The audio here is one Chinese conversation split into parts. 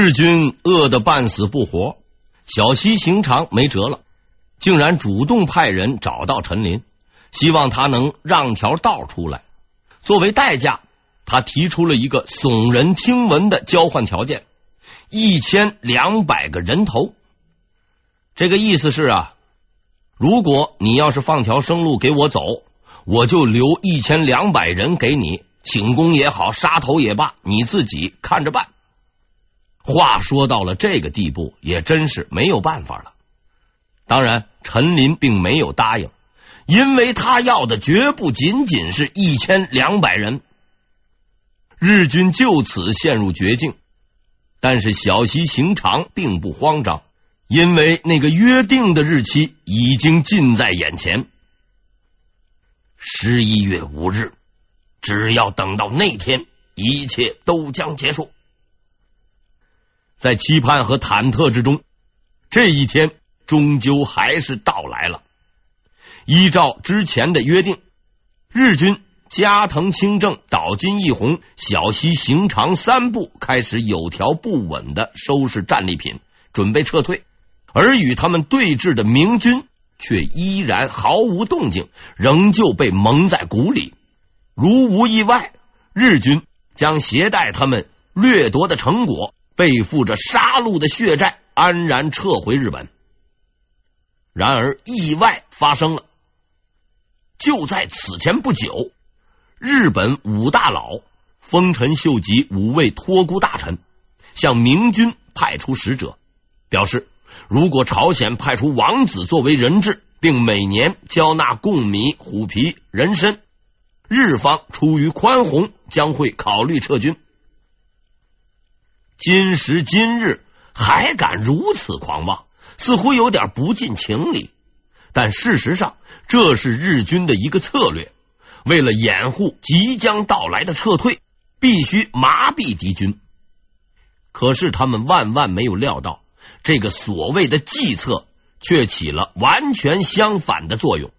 日军饿得半死不活，小西行长没辙了，竟然主动派人找到陈林，希望他能让条道出来。作为代价，他提出了一个耸人听闻的交换条件：一千两百个人头。这个意思是啊，如果你要是放条生路给我走，我就留一千两百人给你，请功也好，杀头也罢，你自己看着办。话说到了这个地步，也真是没有办法了。当然，陈林并没有答应，因为他要的绝不仅仅是一千两百人。日军就此陷入绝境，但是小西行长并不慌张。因为那个约定的日期已经近在眼前，十一月五日，只要等到那天，一切都将结束。在期盼和忐忑之中，这一天终究还是到来了。依照之前的约定，日军加藤清正、岛津义弘、小西行长三部开始有条不紊的收拾战利品，准备撤退。而与他们对峙的明军却依然毫无动静，仍旧被蒙在鼓里。如无意外，日军将携带他们掠夺的成果，背负着杀戮的血债，安然撤回日本。然而，意外发生了。就在此前不久，日本五大佬丰臣秀吉五位托孤大臣向明军派出使者，表示。如果朝鲜派出王子作为人质，并每年交纳贡米、虎皮、人参，日方出于宽宏，将会考虑撤军。今时今日还敢如此狂妄，似乎有点不近情理。但事实上，这是日军的一个策略，为了掩护即将到来的撤退，必须麻痹敌军。可是他们万万没有料到。这个所谓的计策却起了完全相反的作用，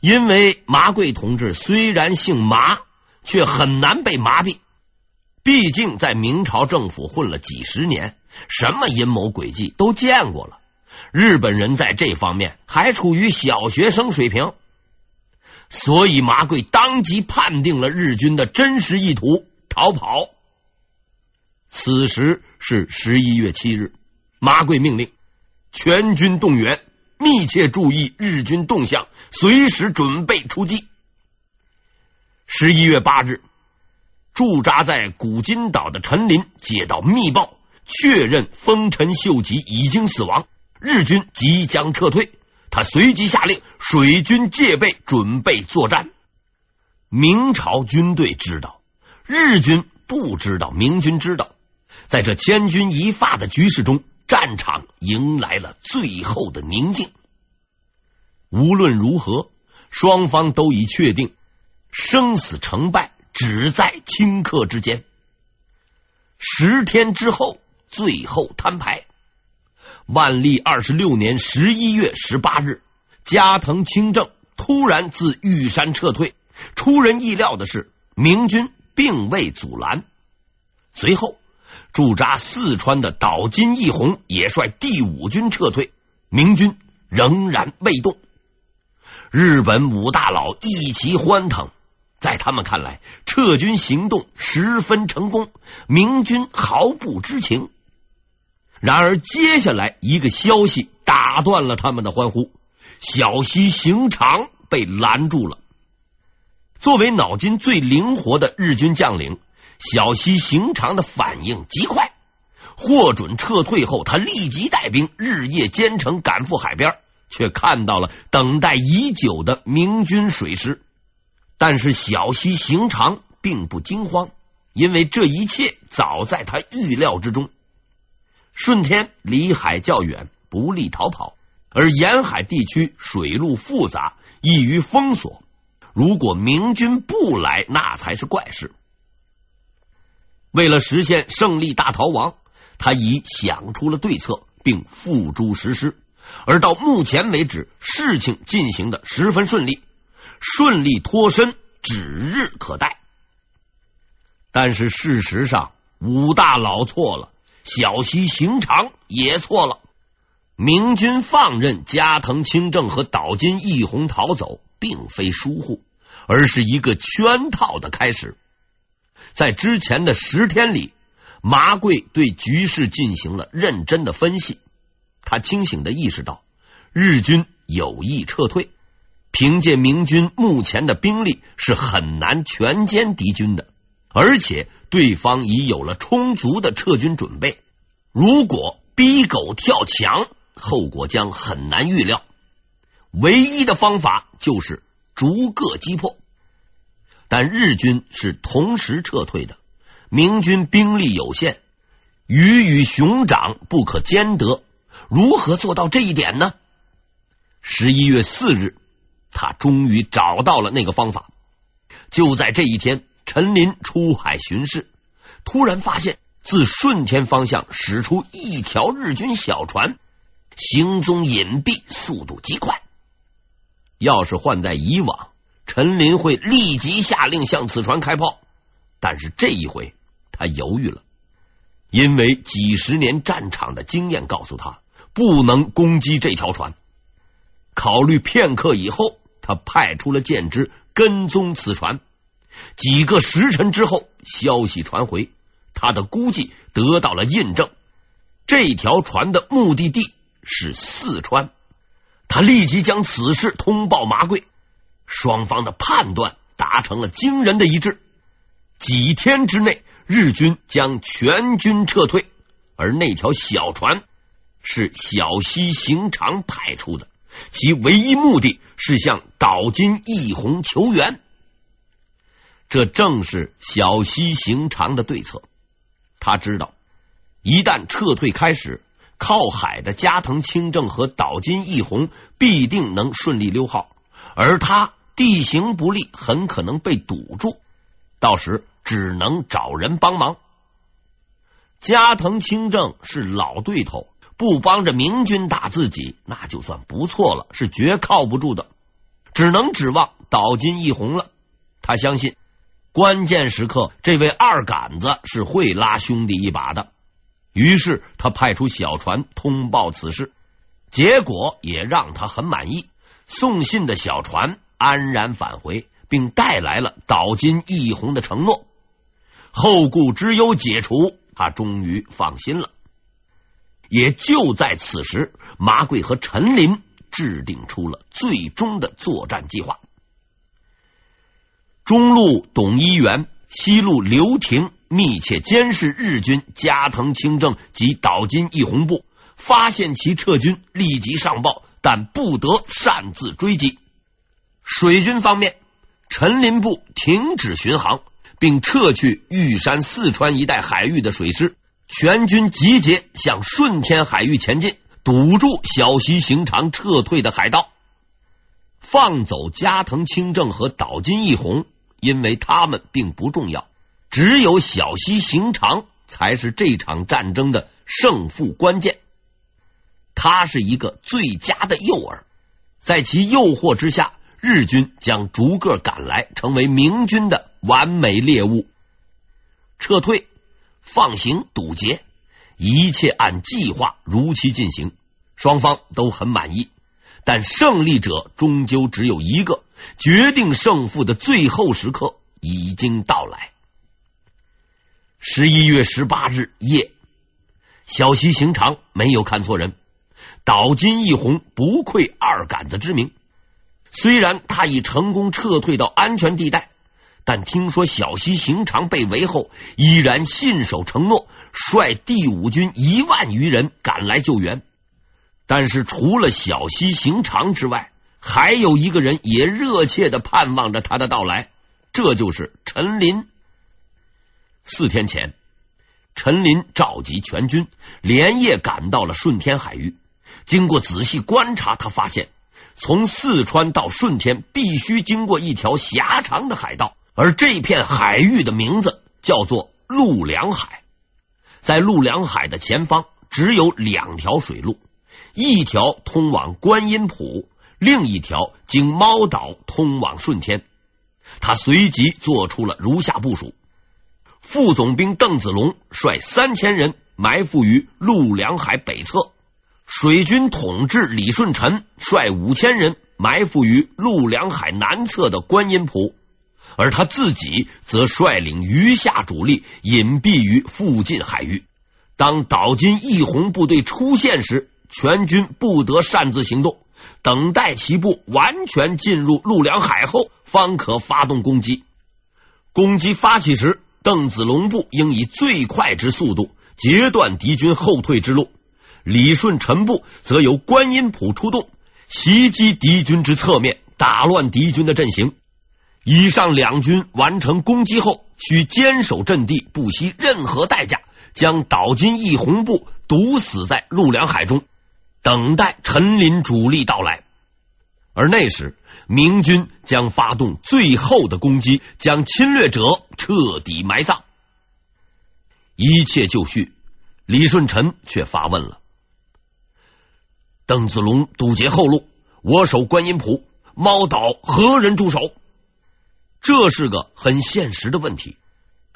因为麻贵同志虽然姓麻，却很难被麻痹。毕竟在明朝政府混了几十年，什么阴谋诡计都见过了。日本人在这方面还处于小学生水平，所以麻贵当即判定了日军的真实意图：逃跑。此时是十一月七日。麻贵命令全军动员，密切注意日军动向，随时准备出击。十一月八日，驻扎在古今岛的陈林接到密报，确认丰臣秀吉已经死亡，日军即将撤退。他随即下令水军戒备，准备作战。明朝军队知道，日军不知道，明军知道，在这千钧一发的局势中。战场迎来了最后的宁静。无论如何，双方都已确定生死成败只在顷刻之间。十天之后，最后摊牌。万历二十六年十一月十八日，加藤清正突然自玉山撤退。出人意料的是，明军并未阻拦。随后。驻扎四川的岛津义弘也率第五军撤退，明军仍然未动。日本五大佬一齐欢腾，在他们看来，撤军行动十分成功，明军毫不知情。然而，接下来一个消息打断了他们的欢呼：小西行长被拦住了。作为脑筋最灵活的日军将领。小西行长的反应极快，获准撤退后，他立即带兵日夜兼程赶赴海边，却看到了等待已久的明军水师。但是小西行长并不惊慌，因为这一切早在他预料之中。顺天离海较远，不利逃跑，而沿海地区水路复杂，易于封锁。如果明军不来，那才是怪事。为了实现胜利大逃亡，他已想出了对策，并付诸实施。而到目前为止，事情进行的十分顺利，顺利脱身指日可待。但是事实上，武大佬错了，小西行长也错了。明军放任加藤清正和岛津义弘逃走，并非疏忽，而是一个圈套的开始。在之前的十天里，麻贵对局势进行了认真的分析。他清醒的意识到，日军有意撤退，凭借明军目前的兵力是很难全歼敌军的，而且对方已有了充足的撤军准备。如果逼狗跳墙，后果将很难预料。唯一的方法就是逐个击破。但日军是同时撤退的，明军兵力有限，鱼与熊掌不可兼得。如何做到这一点呢？十一月四日，他终于找到了那个方法。就在这一天，陈林出海巡视，突然发现自顺天方向驶出一条日军小船，行踪隐蔽，速度极快。要是换在以往，陈林会立即下令向此船开炮，但是这一回他犹豫了，因为几十年战场的经验告诉他。不能攻击这条船。考虑片刻以后，他派出了舰只跟踪此船。几个时辰之后，消息传回，他的估计得到了印证。这条船的目的地是四川。他立即将此事通报麻贵，双方的判断达成了惊人的一致。几天之内，日军将全军撤退，而那条小船。是小西行长派出的，其唯一目的是向岛津义弘求援。这正是小西行长的对策。他知道，一旦撤退开始，靠海的加藤清正和岛津义弘必定能顺利溜号，而他地形不利，很可能被堵住，到时只能找人帮忙。加藤清正是老对头。不帮着明军打自己，那就算不错了，是绝靠不住的，只能指望岛津义弘了。他相信关键时刻，这位二杆子是会拉兄弟一把的。于是他派出小船通报此事，结果也让他很满意。送信的小船安然返回，并带来了岛津义弘的承诺。后顾之忧解除，他终于放心了。也就在此时，麻贵和陈林制定出了最终的作战计划。中路董一元、西路刘廷密切监视日军加藤清正及岛津义弘部，发现其撤军，立即上报，但不得擅自追击。水军方面，陈林部停止巡航，并撤去玉山、四川一带海域的水师。全军集结，向顺天海域前进，堵住小西行长撤退的海盗，放走加藤清正和岛津义弘，因为他们并不重要，只有小西行长才是这场战争的胜负关键。他是一个最佳的诱饵，在其诱惑之下，日军将逐个赶来，成为明军的完美猎物。撤退。放行堵截，一切按计划如期进行，双方都很满意。但胜利者终究只有一个，决定胜负的最后时刻已经到来。十一月十八日夜，小西行长没有看错人，岛津义弘不愧二杆子之名。虽然他已成功撤退到安全地带。但听说小溪行长被围后，依然信守承诺，率第五军一万余人赶来救援。但是除了小溪行长之外，还有一个人也热切的盼望着他的到来，这就是陈林。四天前，陈林召集全军，连夜赶到了顺天海域。经过仔细观察，他发现从四川到顺天必须经过一条狭长的海道。而这片海域的名字叫做陆良海，在陆良海的前方只有两条水路，一条通往观音浦，另一条经猫岛通往顺天。他随即做出了如下部署：副总兵邓子龙率三千人埋伏于陆良海北侧；水军统制李舜臣率五千人埋伏于陆良海南侧的观音浦，而他自己则率领余下主力隐蔽于附近海域。当岛津义弘部队出现时，全军不得擅自行动，等待其部完全进入陆良海后，方可发动攻击。攻击发起时，邓子龙部应以最快之速度截断敌军后退之路，李顺臣部则由观音浦出动，袭击敌军之侧面，打乱敌军的阵型。以上两军完成攻击后，需坚守阵地，不惜任何代价，将岛津义弘部堵死在陆良海中，等待陈林主力到来。而那时，明军将发动最后的攻击，将侵略者彻底埋葬。一切就绪，李舜臣却发问了：“邓子龙堵截后路，我守观音浦，猫岛何人驻守？”这是个很现实的问题。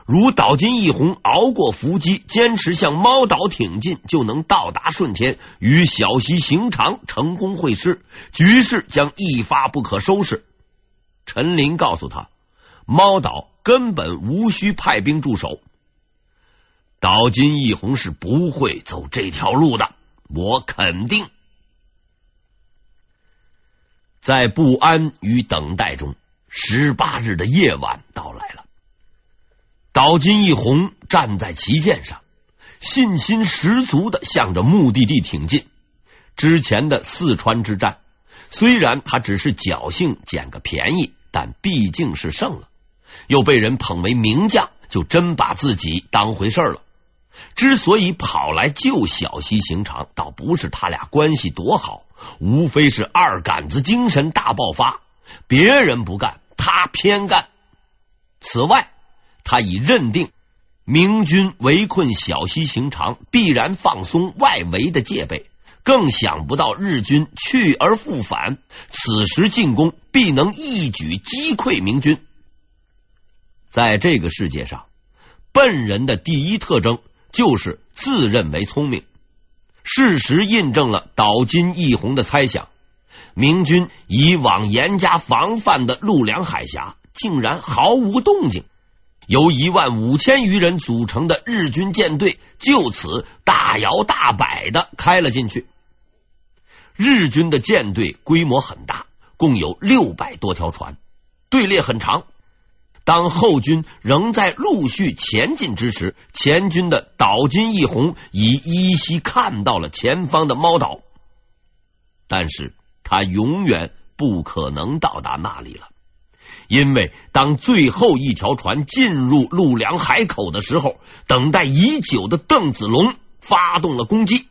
如岛津义弘熬过伏击，坚持向猫岛挺进，就能到达顺天，与小西行长成功会师，局势将一发不可收拾。陈林告诉他，猫岛根本无需派兵驻守，岛津义弘是不会走这条路的，我肯定。在不安与等待中，十八日的夜晚到来了。岛津义弘站在旗舰上，信心十足的向着目的地挺进。之前的四川之战，虽然他只是侥幸捡个便宜，但毕竟是胜了，又被人捧为名将，就真把自己当回事了。之所以跑来救小西行长，倒不是他俩关系多好，无非是二杆子精神大爆发，别人不干，他偏干。此外。他已认定明军围困小西行长，必然放松外围的戒备，更想不到日军去而复返，此时进攻必能一举击溃明军。在这个世界上，笨人的第一特征就是自认为聪明。事实印证了岛津义弘的猜想：明军以往严加防范的陆良海峡，竟然毫无动静。由一万五千余人组成的日军舰队就此大摇大摆的开了进去。日军的舰队规模很大，共有六百多条船，队列很长。当后军仍在陆续前进之时，前军的岛津义弘已依稀看到了前方的猫岛，但是他永远不可能到达那里了。因为当最后一条船进入陆良海口的时候，等待已久的邓子龙发动了攻击。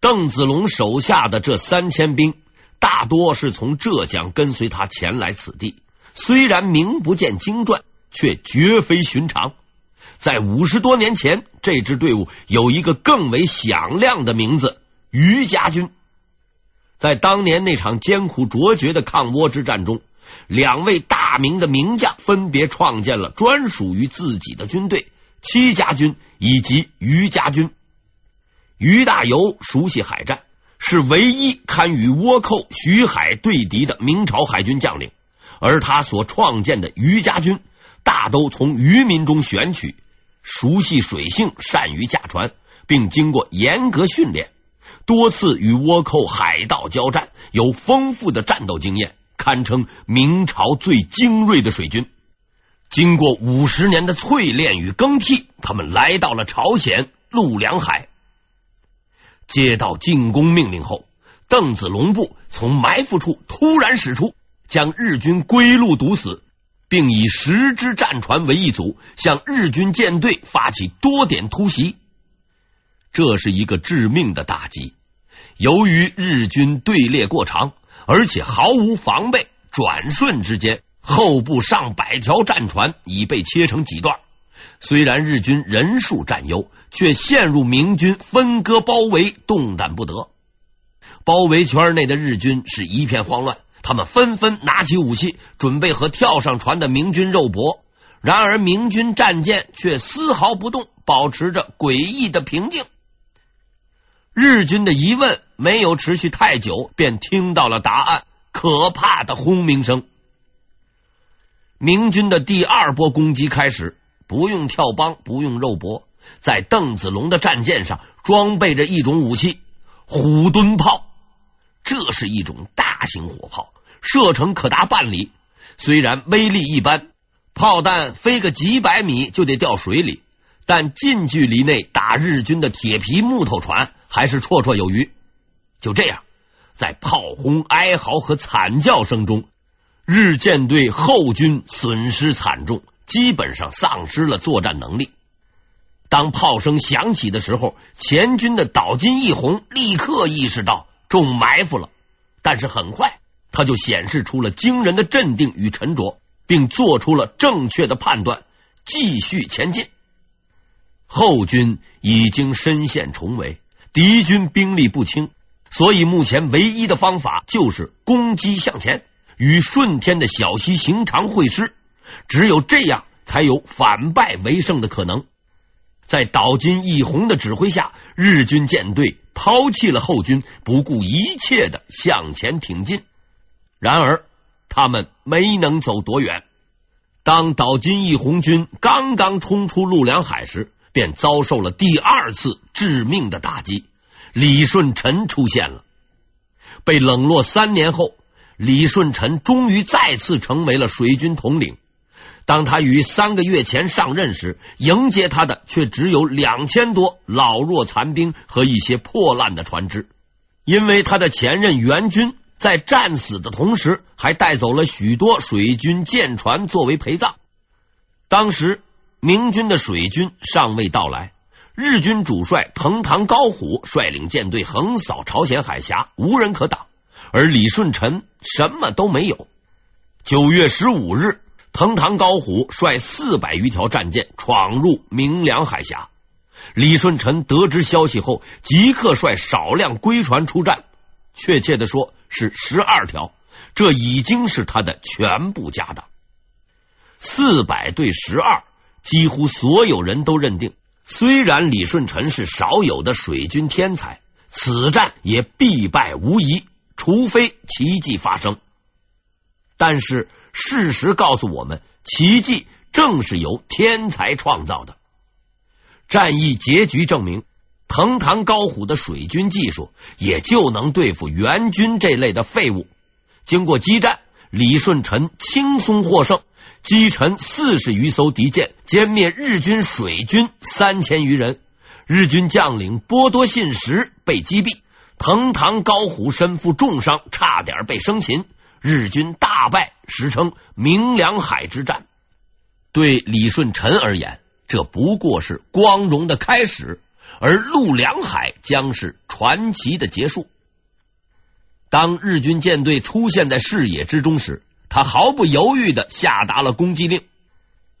邓子龙手下的这三千兵，大多是从浙江跟随他前来此地，虽然名不见经传，却绝非寻常。在五十多年前，这支队伍有一个更为响亮的名字——余家军。在当年那场艰苦卓绝的抗倭之战中。两位大明的名将分别创建了专属于自己的军队——戚家军以及余家军。于大猷熟悉海战，是唯一堪与倭寇徐海对敌的明朝海军将领，而他所创建的余家军大都从渔民中选取，熟悉水性，善于驾船，并经过严格训练，多次与倭寇海盗交战，有丰富的战斗经验。堪称明朝最精锐的水军。经过五十年的淬炼与更替，他们来到了朝鲜陆良海。接到进攻命令后，邓子龙部从埋伏处突然驶出，将日军归路堵死，并以十支战船为一组，向日军舰队发起多点突袭。这是一个致命的打击。由于日军队列过长。而且毫无防备，转瞬之间，后部上百条战船已被切成几段。虽然日军人数占优，却陷入明军分割包围，动弹不得。包围圈内的日军是一片慌乱，他们纷纷拿起武器，准备和跳上船的明军肉搏。然而明军战舰却丝毫不动，保持着诡异的平静。日军的疑问没有持续太久，便听到了答案：可怕的轰鸣声。明军的第二波攻击开始，不用跳帮，不用肉搏，在邓子龙的战舰上装备着一种武器——虎蹲炮。这是一种大型火炮，射程可达半里。虽然威力一般，炮弹飞个几百米就得掉水里，但近距离内打日军的铁皮木头船还是绰绰有余。就这样，在炮轰、哀嚎和惨叫声中，日舰队后军损失惨重，基本上丧失了作战能力。当炮声响起的时候，前军的岛津义弘立刻意识到。中埋伏了，但是很快他就显示出了惊人的镇定与沉着，并做出了正确的判断，继续前进。后军已经身陷重围，敌军兵力不轻，所以目前唯一的方法就是攻击向前，与顺天的小西行长会师，只有这样才有反败为胜的可能。在岛津义弘的指挥下，日军舰队抛弃了后军，不顾一切的向前挺进。然而，他们没能走多远。当岛津义弘军刚刚冲出陆良海时，便遭受了第二次致命的打击。李舜臣出现了。被冷落三年后，李舜臣终于再次成为了水军统领。当他于三个月前上任时，迎接他的却只有两千多老弱残兵和一些破烂的船只。因为他的前任援军在战死的同时，还带走了许多水军舰船作为陪葬。当时明军的水军尚未到来，日军主帅藤堂高虎率领舰队横扫朝鲜海峡，无人可挡，而李舜臣什么都没有。九月十五日。藤堂高虎率四百余条战舰闯入明良海峡，李舜臣得知消息后，即刻率少量龟船出战，确切的说是十二条，这已经是他的全部家当。四百对十二，几乎所有人都认定，虽然李舜臣是少有的水军天才，此战也必败无疑，除非奇迹发生。但是。事实告诉我们，奇迹正是由天才创造的。战役结局证明，藤堂高虎的水军技术也就能对付援军这类的废物。经过激战，李舜臣轻松获胜，击沉四十余艘敌舰，歼灭日军水军三千余人。日军将领波多信实被击毙，藤堂高虎身负重伤，差点被生擒。日军大败，史称明良海之战。对李舜臣而言，这不过是光荣的开始，而陆良海将是传奇的结束。当日军舰队出现在视野之中时，他毫不犹豫的下达了攻击令。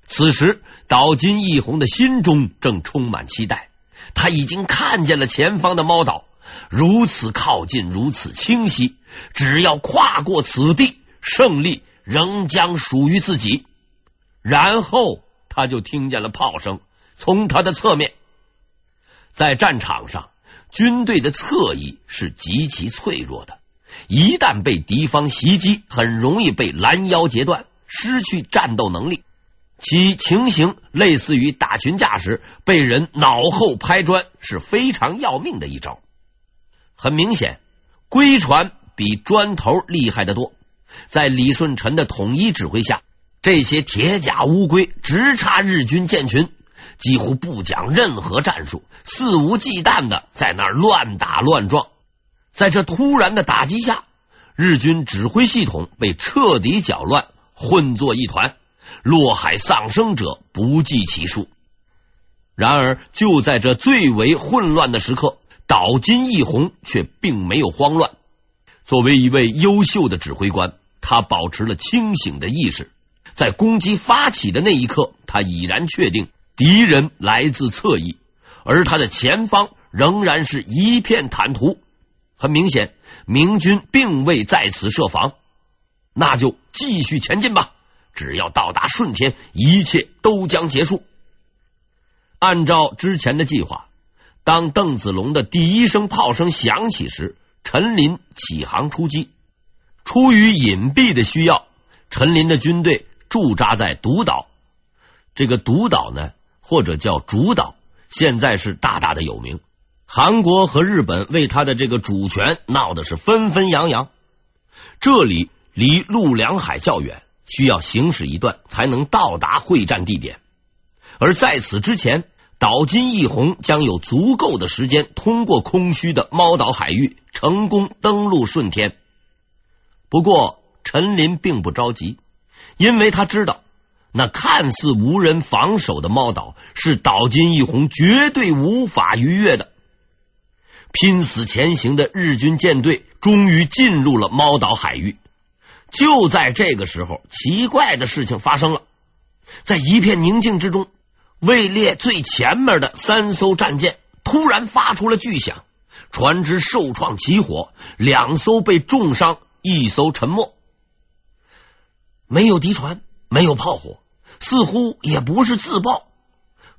此时，岛津义弘的心中正充满期待，他已经看见了前方的猫岛。如此靠近，如此清晰，只要跨过此地，胜利仍将属于自己。然后他就听见了炮声，从他的侧面，在战场上，军队的侧翼是极其脆弱的，一旦被敌方袭击，很容易被拦腰截断，失去战斗能力。其情形类似于打群架时被人脑后拍砖，是非常要命的一招。很明显，龟船比砖头厉害得多。在李舜臣的统一指挥下，这些铁甲乌龟直插日军舰群，几乎不讲任何战术，肆无忌惮的在那儿乱打乱撞。在这突然的打击下，日军指挥系统被彻底搅乱，混作一团，落海丧生者不计其数。然而，就在这最为混乱的时刻。岛津义弘却并没有慌乱。作为一位优秀的指挥官，他保持了清醒的意识。在攻击发起的那一刻，他已然确定敌人来自侧翼，而他的前方仍然是一片坦途。很明显，明军并未在此设防，那就继续前进吧。只要到达顺天，一切都将结束。按照之前的计划，当邓子龙的第一声炮声响起时，陈林起航出击。出于隐蔽的需要，陈林的军队驻扎在独岛。这个独岛呢，或者叫主岛，现在是大大的有名。韩国和日本为他的这个主权闹的是纷纷扬扬。这里离陆良海较远，需要行驶一段才能到达会战地点。而在此之前，岛津义弘将有足够的时间通过空虚的猫岛海域，成功登陆顺天。不过，陈林并不着急，因为他知道，那看似无人防守的猫岛是岛津义弘绝对无法逾越的。拼死前行的日军舰队终于进入了猫岛海域。就在这个时候，奇怪的事情发生了，在一片宁静之中，位列最前面的三艘战舰突然发出了巨响，船只受创起火，两艘被重伤。一艘沉没，没有敌船，没有炮火，似乎也不是自爆。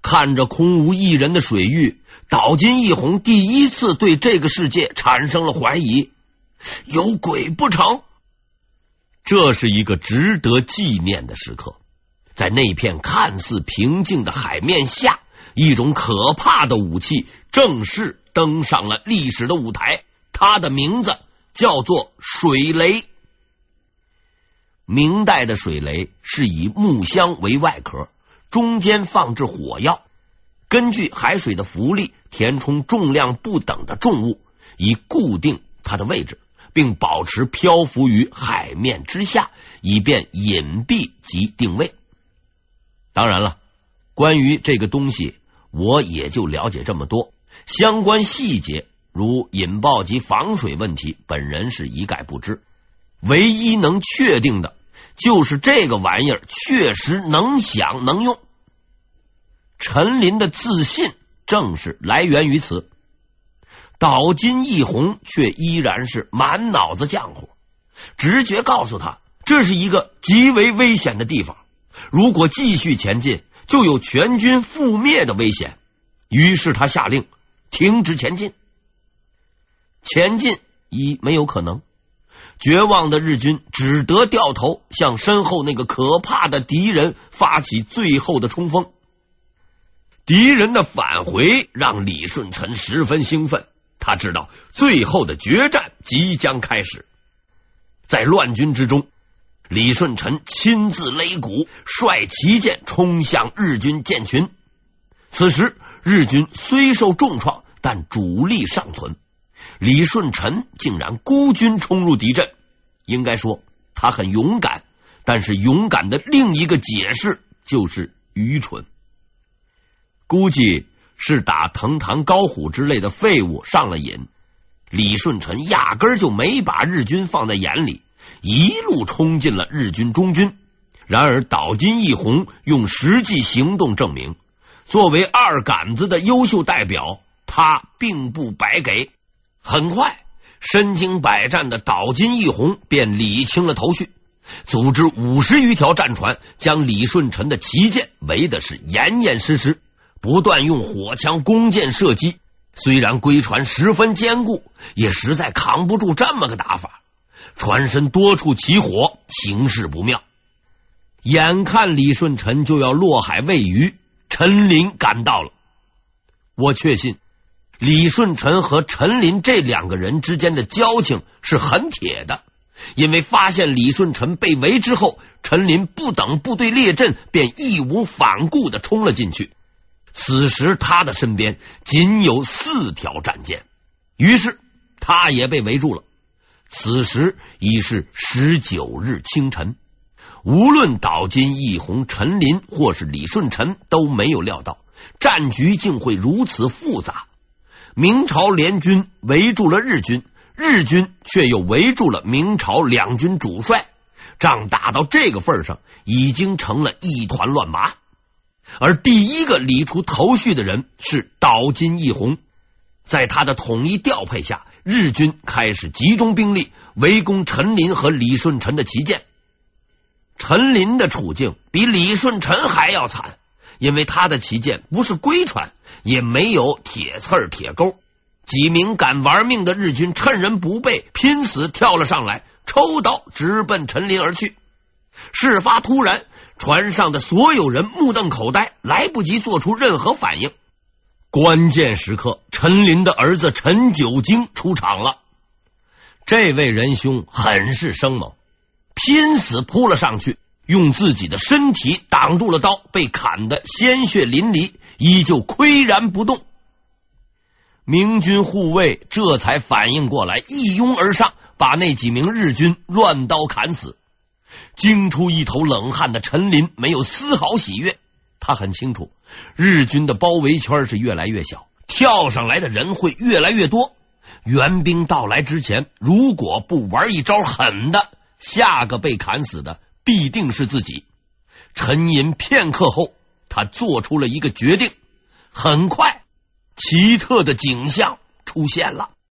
看着空无一人的水域，岛津义弘第一次对这个世界产生了怀疑：有鬼不成？这是一个值得纪念的时刻，在那片看似平静的海面下，一种可怕的武器正式登上了历史的舞台，它的名字。叫做水雷。明代的水雷是以木箱为外壳，中间放置火药，根据海水的浮力填充重量不等的重物，以固定它的位置，并保持漂浮于海面之下，以便隐蔽及定位。当然了，关于这个东西，我也就了解这么多，相关细节。如引爆及防水问题，本人是一概不知。唯一能确定的，就是这个玩意儿确实能想能用。陈林的自信正是来源于此。岛津义弘却依然是满脑子浆糊，直觉告诉他，这是一个极为危险的地方。如果继续前进，就有全军覆灭的危险。于是他下令停止前进。前进已没有可能，绝望的日军只得掉头向身后那个可怕的敌人发起最后的冲锋。敌人的返回让李舜臣十分兴奋，他知道最后的决战即将开始。在乱军之中，李舜臣亲自擂鼓，率旗舰冲向日军舰群。此时，日军虽受重创，但主力尚存。李舜臣竟然孤军冲入敌阵，应该说他很勇敢，但是勇敢的另一个解释就是愚蠢。估计是打藤堂高虎之类的废物上了瘾，李舜臣压根儿就没把日军放在眼里，一路冲进了日军中军。然而岛津义弘用实际行动证明，作为二杆子的优秀代表，他并不白给。很快，身经百战的岛津义弘便理清了头绪，组织五十余条战船，将李舜臣的旗舰围的是严严实实，不断用火枪、弓箭射击。虽然龟船十分坚固，也实在扛不住这么个打法，船身多处起火，形势不妙。眼看李舜臣就要落海喂鱼，陈林赶到了。我确信。李顺臣和陈林这两个人之间的交情是很铁的，因为发现李顺臣被围之后，陈林不等部队列阵，便义无反顾的冲了进去。此时他的身边仅有四条战舰，于是他也被围住了。此时已是十九日清晨，无论岛津义弘、陈林或是李顺臣都没有料到战局竟会如此复杂。明朝联军围住了日军，日军却又围住了明朝两军主帅，仗打到这个份上，已经成了一团乱麻。而第一个理出头绪的人是岛津义弘，在他的统一调配下，日军开始集中兵力围攻陈林和李舜臣的旗舰。陈琳的处境比李舜臣还要惨，因为他的旗舰不是龟船，也没有铁刺儿铁钩。几名敢玩命的日军趁人不备，拼死跳了上来，抽刀直奔陈琳而去。事发突然，船上的所有人目瞪口呆，来不及做出任何反应。关键时刻，陈琳的儿子陈九经出场了。这位仁兄很是生猛，拼死扑了上去，用自己的身体挡住了刀，被砍得鲜血淋漓，依旧岿然不动。明军护卫这才反应过来，一拥而上，把那几名日军乱刀砍死。惊出一头冷汗的陈琳没有丝毫喜悦，他很清楚日军的包围圈是越来越小，跳上来的人会越来越多。援兵到来之前，如果不玩一招狠的，下个被砍死的必定是自己。沉吟片刻后，他做出了一个决定。很快，奇特的景象出现了。